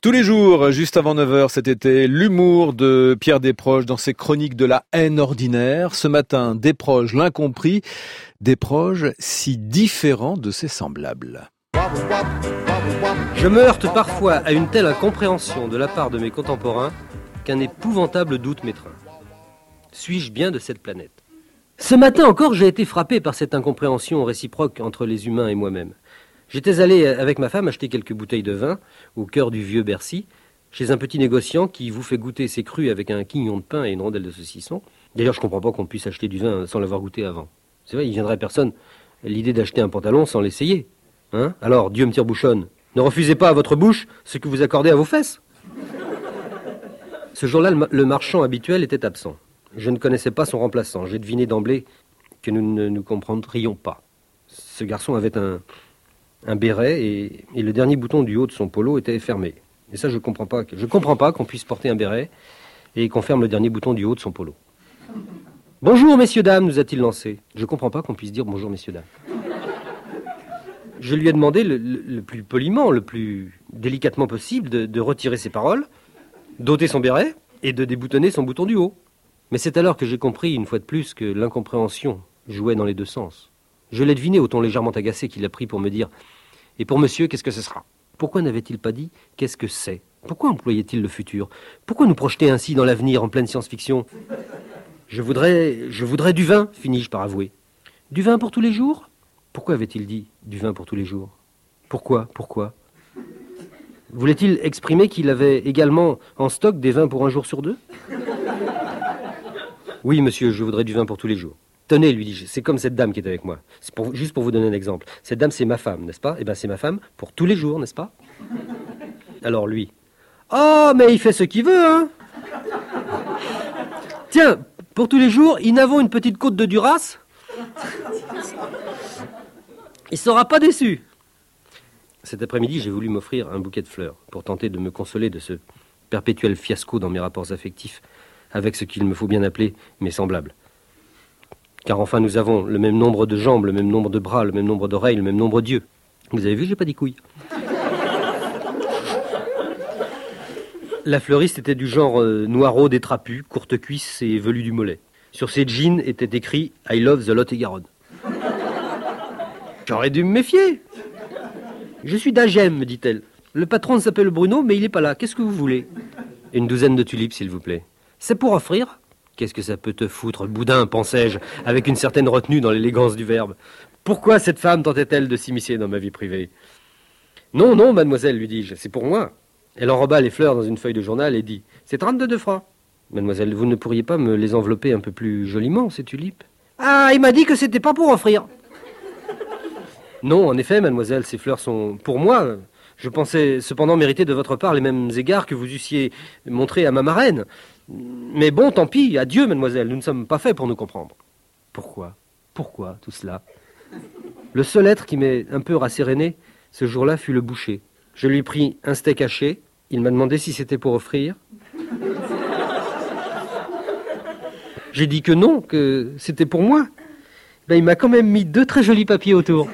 Tous les jours, juste avant 9h cet été, l'humour de Pierre Desproges dans ses chroniques de la haine ordinaire. Ce matin, Desproges l'incompris, Desproges si différent de ses semblables. Je me heurte parfois à une telle incompréhension de la part de mes contemporains qu'un épouvantable doute m'étreint. Suis-je bien de cette planète? Ce matin encore, j'ai été frappé par cette incompréhension réciproque entre les humains et moi-même. J'étais allé avec ma femme acheter quelques bouteilles de vin au cœur du vieux Bercy, chez un petit négociant qui vous fait goûter ses crus avec un quignon de pain et une rondelle de saucisson. D'ailleurs, je comprends pas qu'on puisse acheter du vin sans l'avoir goûté avant. C'est vrai, il viendrait personne l'idée d'acheter un pantalon sans l'essayer. Hein Alors, Dieu me tire bouchonne. Ne refusez pas à votre bouche ce que vous accordez à vos fesses. Ce jour-là, le marchand habituel était absent. Je ne connaissais pas son remplaçant. J'ai deviné d'emblée que nous ne nous comprendrions pas. Ce garçon avait un, un béret et, le dernier bouton du haut de son polo était fermé. Et ça, je comprends pas. Je comprends pas qu'on puisse porter un béret et qu'on ferme le dernier bouton du haut de son polo. Bonjour, messieurs, dames, nous a-t-il lancé. Je comprends pas qu'on puisse dire bonjour, messieurs, dames. Je lui ai demandé le, plus poliment, le plus délicatement possible de retirer ses paroles, d'ôter son béret et de déboutonner son bouton du haut. Mais c'est alors que j'ai compris, une fois de plus, que l'incompréhension jouait dans les deux sens. Je l'ai deviné au ton légèrement agacé qu'il a pris pour me dire Et pour monsieur, qu'est-ce que ce sera? Pourquoi n'avait-il pas dit Qu'est-ce que c'est? Pourquoi employait-il le futur? Pourquoi nous projeter ainsi dans l'avenir en pleine science-fiction? Je voudrais. Je voudrais du vin, finis-je par avouer. Du vin pour tous les jours? Pourquoi avait-il dit du vin pour tous les jours? Pourquoi Pourquoi? Voulait-il exprimer qu'il avait également en stock des vins pour un jour sur deux? Oui, monsieur, je voudrais du vin pour tous les jours. Tenez, lui dis-je, c'est comme cette dame qui est avec moi. C'est juste pour vous donner un exemple. Cette dame, c'est ma femme, n'est-ce pas? Eh bien, c'est ma femme pour tous les jours, n'est-ce pas? Alors lui. Oh, mais il fait ce qu'il veut, hein Tiens, pour tous les jours, il n'avons une petite côte de Duras Il sera pas déçu. Cet après-midi, j'ai voulu m'offrir un bouquet de fleurs pour tenter de me consoler de ce perpétuel fiasco dans mes rapports affectifs avec ce qu'il me faut bien appeler mes semblables. Car enfin, nous avons le même nombre de jambes, le même nombre de bras, le même nombre d'oreilles, le même nombre d'yeux. Vous avez vu, j'ai pas dit couilles. La fleuriste était du genre euh, noiro des trapus, courte cuisse et velu du mollet. Sur ses jeans était écrit I love the Lot-et-Garonne. J'aurais dû me méfier. Je suis d'Agem, me dit-elle. Le patron s'appelle Bruno, mais il n'est pas là. Qu'est-ce que vous voulez? Une douzaine de tulipes, s'il vous plaît. C'est pour offrir Qu'est-ce que ça peut te foutre, boudin, pensais-je, avec une certaine retenue dans l'élégance du verbe? Pourquoi cette femme tentait-elle de s'immiscer dans ma vie privée? Non, non, mademoiselle, lui dis-je, c'est pour moi. Elle enroba les fleurs dans une feuille de journal et dit C'est 32 francs. Mademoiselle, vous ne pourriez pas me les envelopper un peu plus joliment, ces tulipes Ah, il m'a dit que c'était pas pour offrir. Non, en effet, mademoiselle, ces fleurs sont pour moi. Je pensais cependant mériter de votre part les mêmes égards que vous eussiez montrés à ma marraine. Mais bon, tant pis, adieu, mademoiselle, nous ne sommes pas faits pour nous comprendre. Pourquoi? Pourquoi tout cela? Le seul être qui m'est un peu rasséréné, ce jour-là, fut le boucher. Je lui pris un steak haché, il m'a demandé si c'était pour offrir. J'ai dit que non, que c'était pour moi. Ben, il m'a quand même mis deux très jolis papiers autour.